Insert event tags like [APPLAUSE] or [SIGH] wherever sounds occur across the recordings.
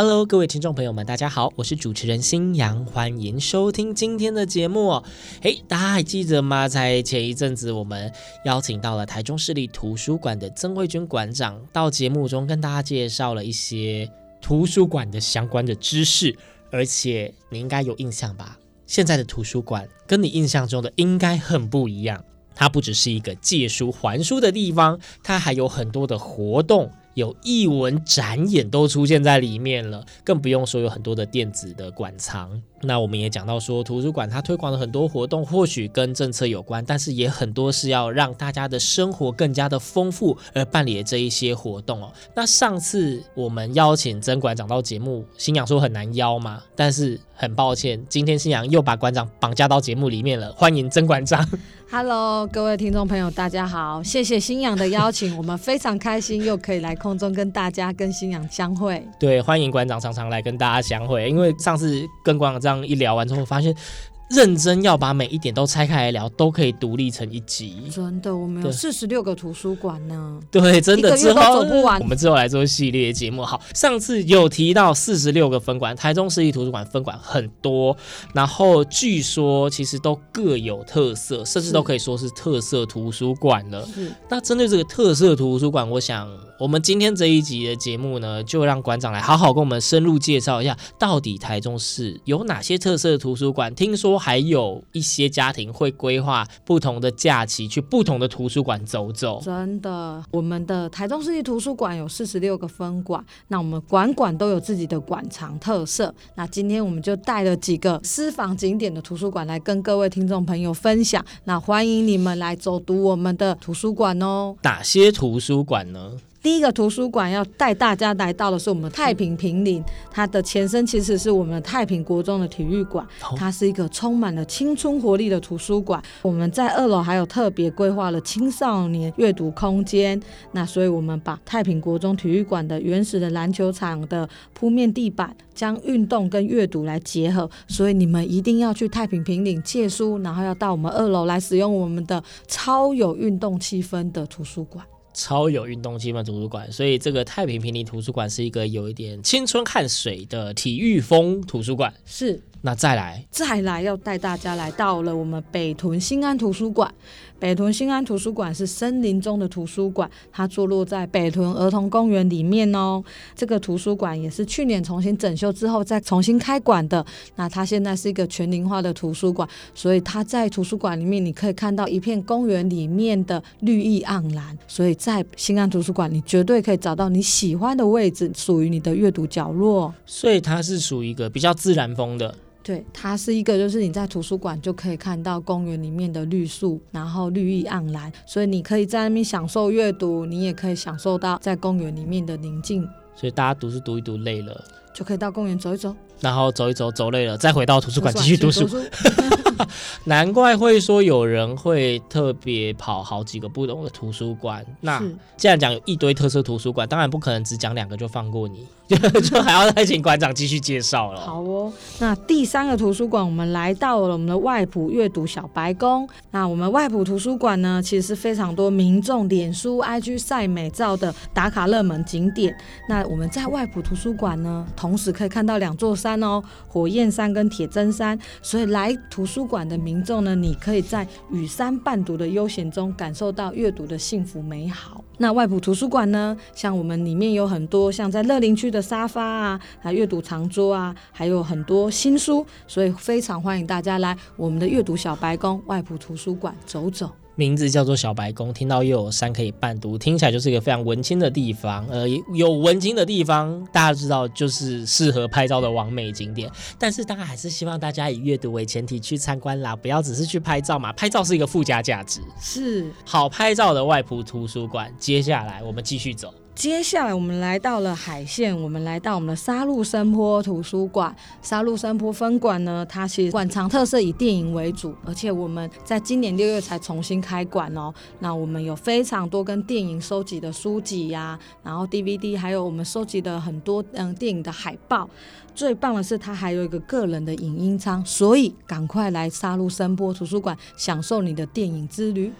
Hello，各位听众朋友们，大家好，我是主持人新阳，欢迎收听今天的节目哦。嘿，大家还记得吗？在前一阵子，我们邀请到了台中市立图书馆的曾慧君馆长到节目中跟大家介绍了一些图书馆的相关的知识，而且你应该有印象吧？现在的图书馆跟你印象中的应该很不一样，它不只是一个借书还书的地方，它还有很多的活动。有艺文展演都出现在里面了，更不用说有很多的电子的馆藏。那我们也讲到说，图书馆它推广了很多活动，或许跟政策有关，但是也很多是要让大家的生活更加的丰富而办理的这一些活动哦。那上次我们邀请曾馆长到节目，新阳说很难邀嘛，但是很抱歉，今天新阳又把馆长绑架到节目里面了。欢迎曾馆长。Hello，各位听众朋友，大家好，谢谢新阳的邀请，我们非常开心又可以来空中跟大家跟新阳相会。对，欢迎馆长常常来跟大家相会，因为上次跟馆长这样一聊完之后，发现。认真要把每一点都拆开来聊，都可以独立成一集。真的，我们有四十六个图书馆呢。对，真的，之后走不完。我们之后来做系列节目。好，上次有提到四十六个分馆，台中市立图书馆分馆很多，然后据说其实都各有特色，甚至都可以说是特色图书馆了。是。那针对这个特色图书馆，我想我们今天这一集的节目呢，就让馆长来好好跟我们深入介绍一下，到底台中市有哪些特色的图书馆？听说。还有一些家庭会规划不同的假期去不同的图书馆走走。真的，我们的台中市立图书馆有四十六个分馆，那我们馆馆都有自己的馆藏特色。那今天我们就带了几个私房景点的图书馆来跟各位听众朋友分享。那欢迎你们来走读我们的图书馆哦。哪些图书馆呢？第一个图书馆要带大家来到的是我们太平平林，它的前身其实是我们的太平国中的体育馆，它是一个充满了青春活力的图书馆。我们在二楼还有特别规划了青少年阅读空间，那所以我们把太平国中体育馆的原始的篮球场的铺面地板，将运动跟阅读来结合，所以你们一定要去太平平岭借书，然后要到我们二楼来使用我们的超有运动气氛的图书馆。超有运动气氛图书馆，所以这个太平坪林图书馆是一个有一点青春汗水的体育风图书馆。是，那再来，再来要带大家来到了我们北屯新安图书馆。北屯新安图书馆是森林中的图书馆，它坐落在北屯儿童公园里面哦。这个图书馆也是去年重新整修之后再重新开馆的。那它现在是一个全龄化的图书馆，所以它在图书馆里面你可以看到一片公园里面的绿意盎然。所以在新安图书馆，你绝对可以找到你喜欢的位置，属于你的阅读角落。所以它是属于一个比较自然风的。对，它是一个，就是你在图书馆就可以看到公园里面的绿树，然后绿意盎然，所以你可以在那边享受阅读，你也可以享受到在公园里面的宁静。所以大家读书读一读累了，就可以到公园走一走，然后走一走走累了，再回到图书馆继续读书。[LAUGHS] 难怪会说有人会特别跑好几个不同的图书馆。那既然讲有一堆特色图书馆，当然不可能只讲两个就放过你。[LAUGHS] 就还要再请馆长继续介绍了。好哦，那第三个图书馆，我们来到了我们的外埔阅读小白宫。那我们外埔图书馆呢，其实是非常多民众脸书 IG 晒美照的打卡热门景点。那我们在外埔图书馆呢，同时可以看到两座山山哦，火焰山跟铁针山。所以来图书馆的民众呢，你可以在与山伴读的悠闲中，感受到阅读的幸福美好。那外埔图书馆呢，像我们里面有很多像在乐龄区的沙发啊，还有阅读长桌啊，还有很多新书，所以非常欢迎大家来我们的阅读小白宫外埔图书馆走走。名字叫做小白宫，听到又有山可以伴读，听起来就是一个非常文青的地方。呃，有文青的地方，大家知道就是适合拍照的完美景点。但是当然还是希望大家以阅读为前提去参观啦，不要只是去拍照嘛。拍照是一个附加价值。是。好拍照的外埔图书馆，接下来我们继续走。接下来我们来到了海线，我们来到我们的沙鹿山坡图书馆。沙鹿山坡分馆呢，它其实馆藏特色以电影为主，而且我们在今年六月才重新开馆哦。那我们有非常多跟电影收集的书籍呀、然后 DVD，还有我们收集的很多嗯电影的海报。最棒的是，它还有一个个人的影音舱，所以赶快来沙鹿声波图书馆享受你的电影之旅。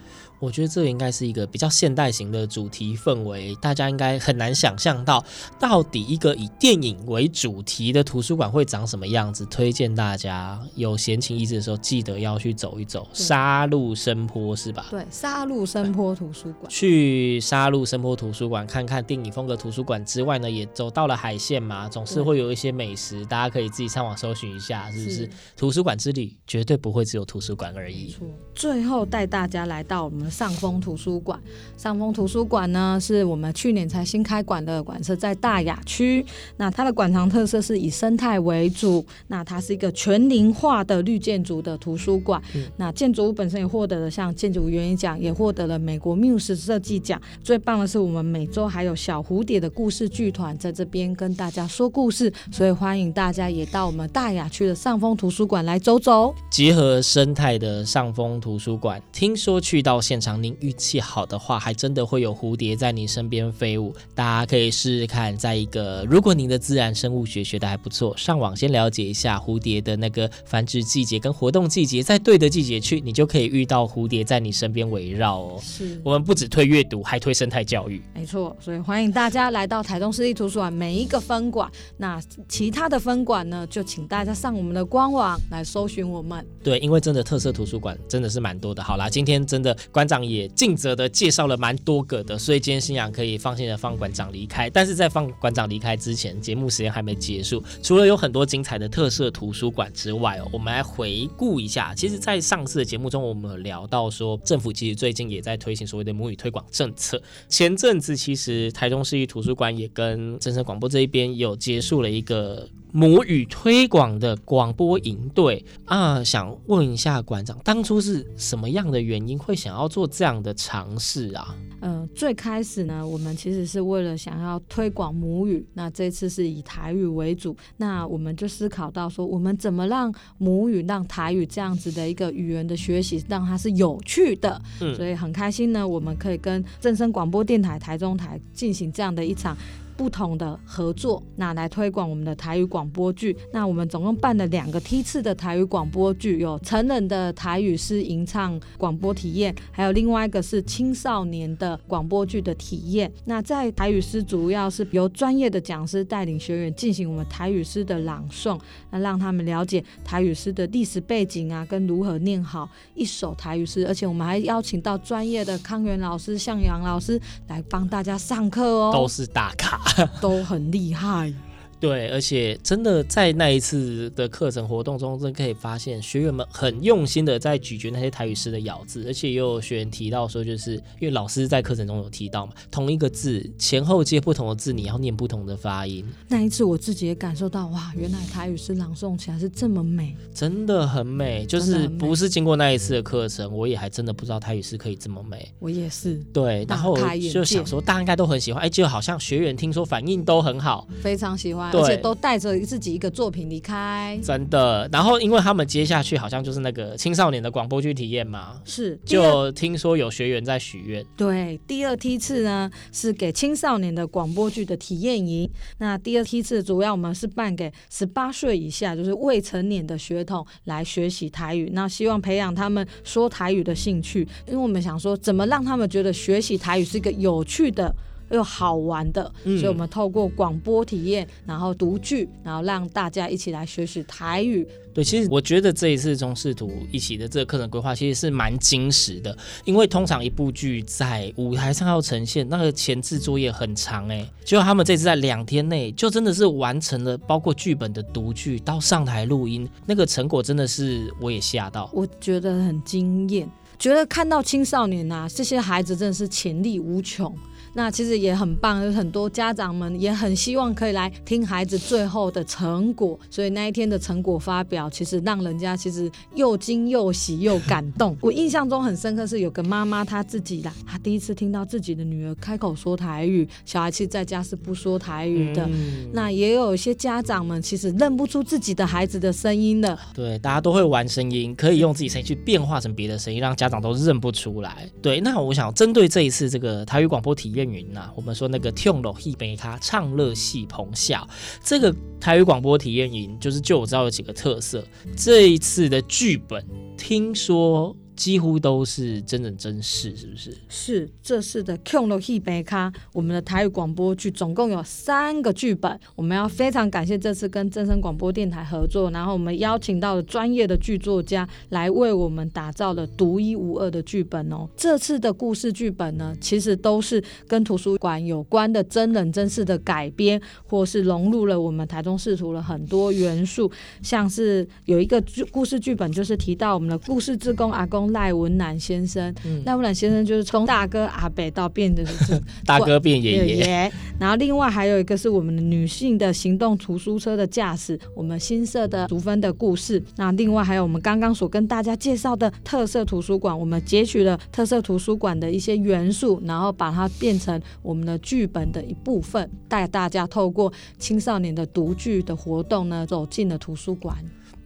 我觉得这应该是一个比较现代型的主题氛围，大家应该很难想象到，到底一个以电影为主题的图书馆会长什么样子。推荐大家有闲情逸致的时候，记得要去走一走沙鹿声波，是吧？对，沙鹿声波图书馆。去沙鹿声波图书馆看看电影风格图书馆之外呢，也走到了海线嘛，总是会有一些美食，大家可以自己上网搜寻一下，是不是？图书馆之旅绝对不会只有图书馆而已。最后带大家来到我们。上峰图书馆，上峰图书馆呢，是我们去年才新开馆的馆舍，在大雅区。那它的馆藏特色是以生态为主，那它是一个全龄化的绿建筑的图书馆。嗯、那建筑物本身也获得了像建筑原因奖，也获得了美国 Muse 设计奖。最棒的是，我们每周还有小蝴蝶的故事剧团在这边跟大家说故事，所以欢迎大家也到我们大雅区的上峰图书馆来走走。结合生态的上峰图书馆，听说去到现场，您运气好的话，还真的会有蝴蝶在你身边飞舞。大家可以试试看，在一个如果您的自然生物学学的还不错，上网先了解一下蝴蝶的那个繁殖季节跟活动季节，在对的季节去，你就可以遇到蝴蝶在你身边围绕哦。是我们不只推阅读，还推生态教育。没错，所以欢迎大家来到台东市立图书馆每一个分馆。那其他的分馆呢，就请大家上我们的官网来搜寻我们。对，因为真的特色图书馆真的是蛮多的。好啦，今天真的馆长也。尽责的介绍了蛮多个的，所以今天新阳可以放心的放馆长离开。但是在放馆长离开之前，节目时间还没结束。除了有很多精彩的特色图书馆之外哦，我们来回顾一下。其实，在上次的节目中，我们有聊到说，政府其实最近也在推行所谓的母语推广政策。前阵子，其实台中市立图书馆也跟正声广播这一边有结束了一个。母语推广的广播营队啊，想问一下馆长，当初是什么样的原因会想要做这样的尝试啊？嗯、呃，最开始呢，我们其实是为了想要推广母语，那这次是以台语为主，那我们就思考到说，我们怎么让母语、让台语这样子的一个语言的学习，让它是有趣的。嗯，所以很开心呢，我们可以跟正声广播电台台中台进行这样的一场。不同的合作，那来推广我们的台语广播剧。那我们总共办了两个梯次的台语广播剧，有成人的台语诗吟唱广播体验，还有另外一个是青少年的广播剧的体验。那在台语诗主要是由专业的讲师带领学员进行我们台语诗的朗诵，那让他们了解台语诗的历史背景啊，跟如何念好一首台语诗。而且我们还邀请到专业的康源老师、向阳老师来帮大家上课哦，都是大咖。都很厉害，对，而且真的在那一次的课程活动中，真可以发现学员们很用心的在咀嚼那些台语诗的咬字，而且也有学员提到说，就是因为老师在课程中有提到嘛，同一个字前后接不同的字，你要念不同的发音。那一次我自己也感受到，哇，原来台语诗朗诵起来是这么美，真的很美。就是不是经过那一次的课程，我也还真的不知道台语诗可以这么美。我也是，对，然后就想说大家应该都很喜欢，哎，就好像学员听说反应都很好，非常喜欢，而且都带着自己一个作品离开，真的。然后因为他们接下去好像就是那个青少年的广播剧体验嘛，是，就听说有学员在许愿。对，第二梯次呢是给青少年的广播剧的体验营。那第二梯次主要我们是办给十八岁以下，就是未成年的学童来学习台语，那希望培养他们说台语的兴趣，因为我们想说怎么让他们觉得学习台语是一个有趣的。又好玩的，所以我们透过广播体验，然后读剧，然后让大家一起来学习台语。对，其实我觉得这一次中视图一起的这个课程规划其实是蛮精实的，因为通常一部剧在舞台上要呈现，那个前置作业很长哎，结果他们这次在两天内就真的是完成了，包括剧本的读剧到上台录音，那个成果真的是我也吓到，我觉得很惊艳，觉得看到青少年呐、啊，这些孩子真的是潜力无穷。那其实也很棒，有很多家长们也很希望可以来听孩子最后的成果，所以那一天的成果发表，其实让人家其实又惊又喜又感动。[LAUGHS] 我印象中很深刻是有个妈妈她自己啦，她第一次听到自己的女儿开口说台语，小孩其实在家是不说台语的。嗯、那也有一些家长们其实认不出自己的孩子的声音了。对，大家都会玩声音，可以用自己声音去变化成别的声音，让家长都认不出来。对，那我想针对这一次这个台语广播体验云呐、啊，我们说那个听乐戏杯咖唱乐戏棚下这个台语广播体验营，就是就我知道有几个特色。这一次的剧本，听说。几乎都是真人真事，是不是？是，这次的《Q 乐戏杯咖》，我们的台语广播剧总共有三个剧本。我们要非常感谢这次跟真声广播电台合作，然后我们邀请到了专业的剧作家来为我们打造了独一无二的剧本哦。这次的故事剧本呢，其实都是跟图书馆有关的真人真事的改编，或是融入了我们台中市图的很多元素，像是有一个剧故事剧本，就是提到我们的故事志工阿公。赖文南先生，嗯、赖文南先生就是从大哥阿北到变的是 [LAUGHS] 大哥变爷爷，然后另外还有一个是我们的女性的行动图书车的驾驶，我们新设的淑芬的故事。那另外还有我们刚刚所跟大家介绍的特色图书馆，我们截取了特色图书馆的一些元素，然后把它变成我们的剧本的一部分，带大家透过青少年的读剧的活动呢，走进了图书馆。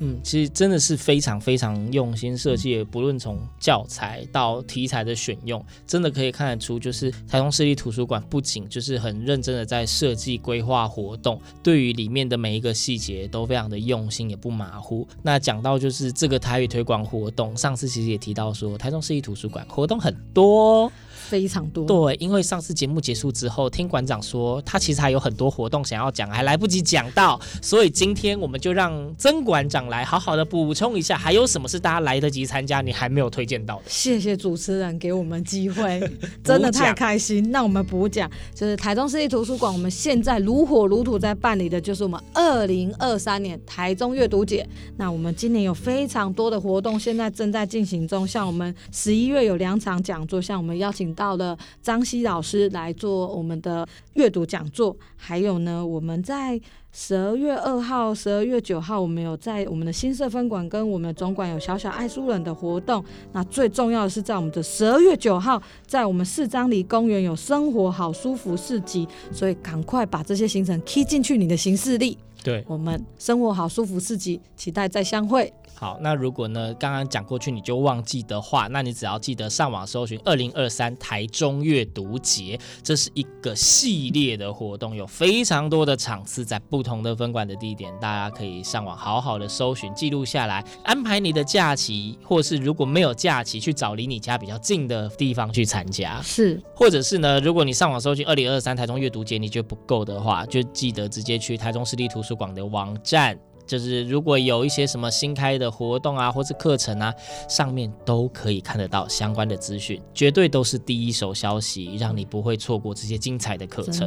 嗯，其实真的是非常非常用心设计，不论从教材到题材的选用，真的可以看得出，就是台中市立图书馆不仅就是很认真的在设计规划活动，对于里面的每一个细节都非常的用心，也不马虎。那讲到就是这个台语推广活动，上次其实也提到说，台中市立图书馆活动很多。非常多，对，因为上次节目结束之后，听馆长说他其实还有很多活动想要讲，还来不及讲到，所以今天我们就让曾馆长来好好的补充一下，还有什么是大家来得及参加，你还没有推荐到的？谢谢主持人给我们机会，真的太开心。那我们补讲，就是台中市立图书馆，我们现在如火如荼在办理的就是我们二零二三年台中阅读节。那我们今年有非常多的活动，现在正在进行中，像我们十一月有两场讲座，像我们邀请到。到了张希老师来做我们的阅读讲座，还有呢，我们在十二月二号、十二月九号，我们有在我们的新社分馆跟我们总馆有小小爱书人的活动。那最重要的是，在我们的十二月九号，在我们四张犁公园有生活好舒服市集，所以赶快把这些行程踢进去你的行事历。对，我们生活好舒服自己，期待再相会。好，那如果呢，刚刚讲过去你就忘记的话，那你只要记得上网搜寻二零二三台中阅读节，这是一个系列的活动，有非常多的场次在不同的分馆的地点，大家可以上网好好的搜寻记录下来，安排你的假期，或是如果没有假期，去找离你家比较近的地方去参加。是，或者是呢，如果你上网搜寻二零二三台中阅读节，你觉得不够的话，就记得直接去台中市立图书广的网站。就是如果有一些什么新开的活动啊，或是课程啊，上面都可以看得到相关的资讯，绝对都是第一手消息，让你不会错过这些精彩的课程。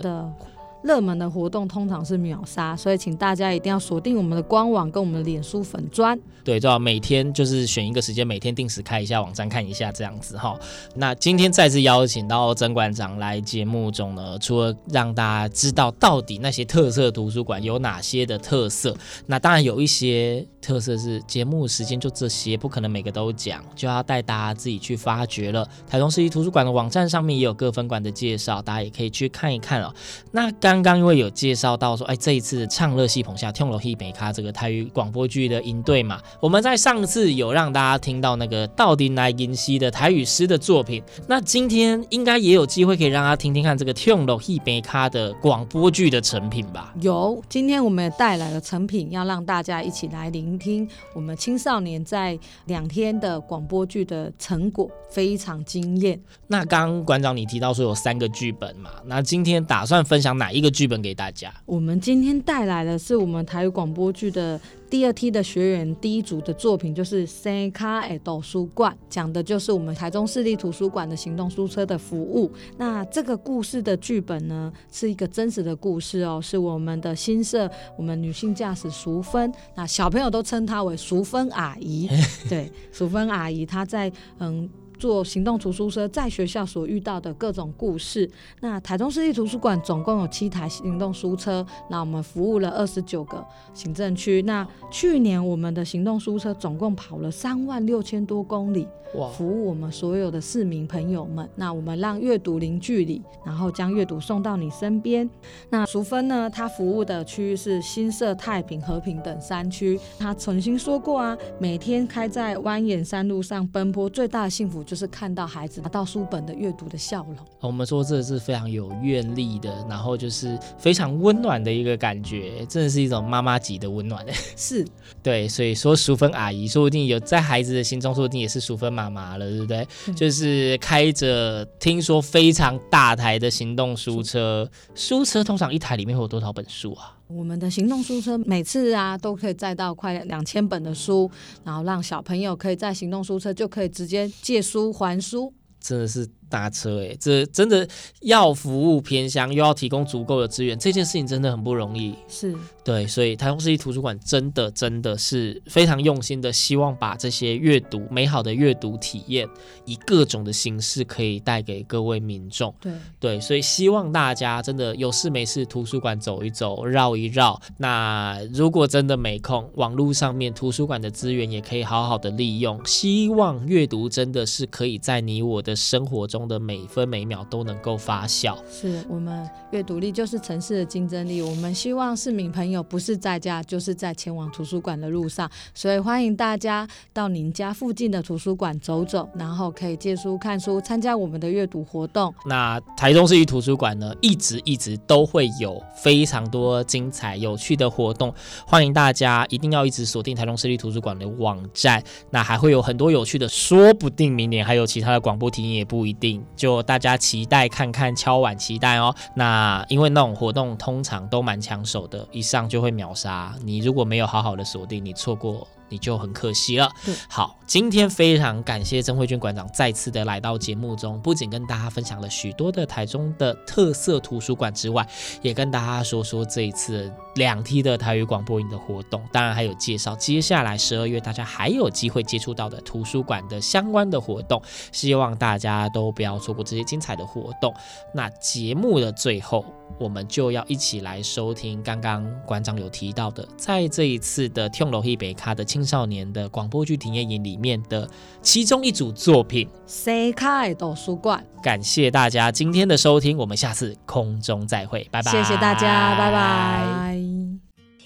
热门的活动通常是秒杀，所以请大家一定要锁定我们的官网跟我们的脸书粉砖。对，最好每天就是选一个时间，每天定时开一下网站看一下这样子哈。那今天再次邀请到曾馆长来节目中呢，除了让大家知道到底那些特色图书馆有哪些的特色，那当然有一些特色是节目时间就这些，不可能每个都讲，就要带大家自己去发掘了。台中市立图书馆的网站上面也有各分馆的介绍，大家也可以去看一看哦。那刚刚刚因为有介绍到说，哎，这一次唱乐戏棚下跳楼戏杯咖这个台语广播剧的音队嘛，我们在上次有让大家听到那个到底来银溪的台语诗的作品，那今天应该也有机会可以让大家听听看这个跳楼戏杯咖的广播剧的成品吧？有，今天我们也带来了成品，要让大家一起来聆听我们青少年在两天的广播剧的成果，非常惊艳。那刚刚馆长你提到说有三个剧本嘛，那今天打算分享哪一个剧本给大家？我们今天带来的是我们台语广播剧的第二梯的学员第一组的作品，就是《生脚的图书馆》，讲的就是我们台中市立图书馆的行动书车的服务。那这个故事的剧本呢，是一个真实的故事哦，是我们的新社我们女性驾驶淑芬，那小朋友都称她为淑芬阿姨。[LAUGHS] 对，淑芬阿姨她在嗯。做行动图书车在学校所遇到的各种故事。那台中市立图书馆总共有七台行动书车，那我们服务了二十九个行政区。那去年我们的行动书车总共跑了三万六千多公里，哇！服务我们所有的市民朋友们。那我们让阅读零距离，然后将阅读送到你身边。那淑芬呢？她服务的区域是新社、太平、和平等山区。她曾经说过啊，每天开在蜿蜒山路上奔波，最大的幸福就是看到孩子拿到书本的阅读的笑容。我们说这是非常有愿力的，然后就是非常温暖的一个感觉，真的是一种妈妈级的温暖。[LAUGHS] 是，对，所以说淑芬阿姨说不定有在孩子的心中，说不定也是淑芬妈妈了，对不对？嗯、就是开着听说非常大台的行动书车，书车通常一台里面会有多少本书啊？我们的行动书车每次啊都可以载到快两千本的书，然后让小朋友可以在行动书车就可以直接借书还书，真的是。大车哎，这真的要服务偏乡，又要提供足够的资源，这件事情真的很不容易。是对，所以台中市立图书馆真的真的是非常用心的，希望把这些阅读美好的阅读体验，以各种的形式可以带给各位民众。对对，所以希望大家真的有事没事图书馆走一走，绕一绕。那如果真的没空，网络上面图书馆的资源也可以好好的利用。希望阅读真的是可以在你我的生活中。中的每分每秒都能够发酵，是我们阅读力就是城市的竞争力。我们希望市民朋友不是在家，就是在前往图书馆的路上，所以欢迎大家到您家附近的图书馆走走，然后可以借书看书，参加我们的阅读活动。那台中市立图书馆呢，一直一直都会有非常多精彩有趣的活动，欢迎大家一定要一直锁定台中市立图书馆的网站。那还会有很多有趣的，说不定明年还有其他的广播体验也不一定。就大家期待看看，敲碗期待哦。那因为那种活动通常都蛮抢手的，一上就会秒杀。你如果没有好好的锁定，你错过。你就很可惜了。好，今天非常感谢曾慧君馆长再次的来到节目中，不仅跟大家分享了许多的台中的特色图书馆之外，也跟大家说说这一次两梯的台语广播营的活动，当然还有介绍接下来十二月大家还有机会接触到的图书馆的相关的活动，希望大家都不要错过这些精彩的活动。那节目的最后，我们就要一起来收听刚刚馆长有提到的，在这一次的跳楼一北卡的青少年的广播剧体验营里面的其中一组作品《世界图书馆》。感谢大家今天的收听，我们下次空中再会，拜拜！谢谢大家，拜拜！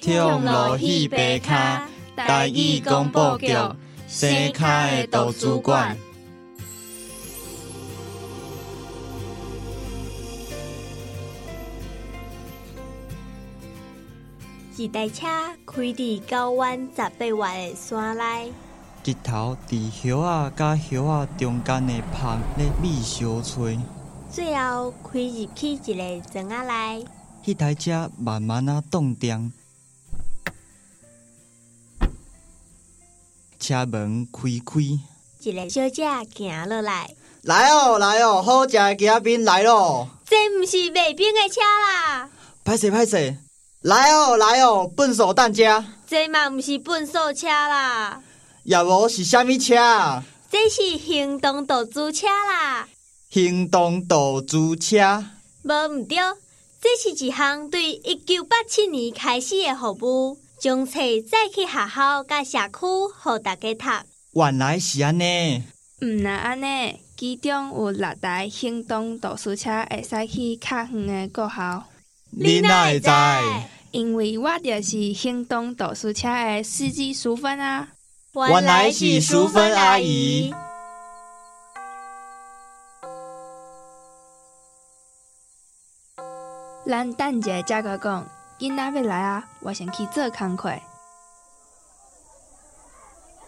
跳楼一北卡台语广播剧《世界图书馆》。一台车开伫高弯十八弯的山内，日头伫叶仔甲叶仔中间的旁咧米烧炊，最后开入去一个庄仔内，迄台车慢慢啊动电，车门开开，一个小姐行落来，来哦来哦，好食的吉仔饼来咯，这毋是卖冰的车啦，歹势歹势。来哦，来哦，笨手蛋家。这嘛不是笨手车啦，也无是虾米车？这是行动导租车啦。行动导租车？无毋对，这是一项对一九八七年开始的服务，将册载去学校甲社区，互大家读。原来是安尼。毋那安尼，其中有六台行动导租车会使去较远的国校。你哪会知？因为我就是行动导书车的司机淑芬啊。原来是淑芬阿姨。咱等者再个讲，囡仔要来啊，我先去做工课。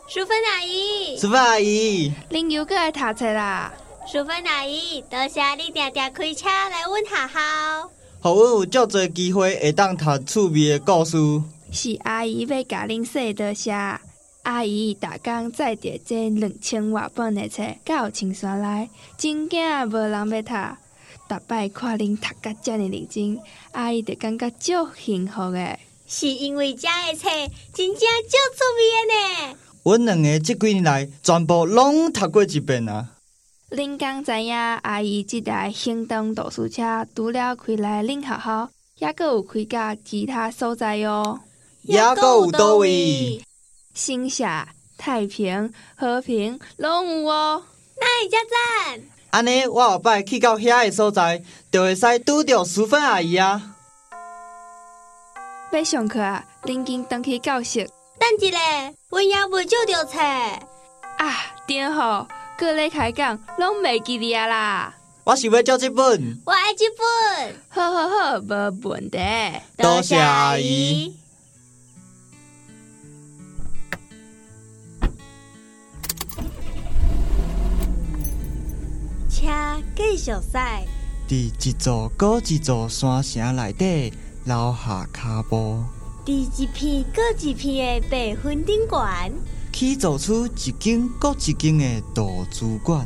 淑芬阿姨，淑芬阿姨，恁又过来读册啦。淑芬阿姨，多谢你常常开车来阮学校。互阮有足侪机会会当读趣味的故事。是阿姨要甲恁说多谢。阿姨逐工载着这两千外本的册到青山来，真惊无人要读。逐摆看恁读甲遮尔认真，阿姨就感觉足幸福的。是因为遮的册真正足趣味的呢。阮两个即几年来全部拢读过一遍啊。恁刚知影阿姨这台行动图书车除了开来恁学校，还阁有开到其他所在哟。还阁有倒位？新社、太平、和平拢有哦。那会遮赞？安尼，我后摆去到遐个所在，就会使拄着淑芬阿姨啊。要上课啊，恁紧登去教室。等一下，阮也未借着册。啊，顶好，阁咧开讲，拢袂记得啊啦。我是要借这本。我爱这本。好好好，无问题。多谢阿姨。车继续驶。伫一座阁一座山城内底留下脚步。伫一片阁一片的白云顶悬，去造出一间搁一间的图书馆。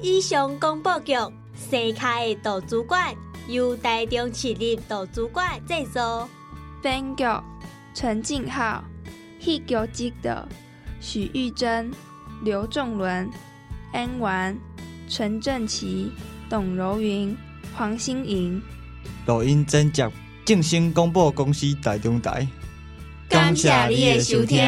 以上广播剧《西开的图书馆》由台中市立图书馆制作。编剧陈静浩，戏剧指导许玉珍、刘仲伦。安完，陈正奇、董柔云、黄心莹。录音剪辑，正声广播公司台中台。感谢你的收听。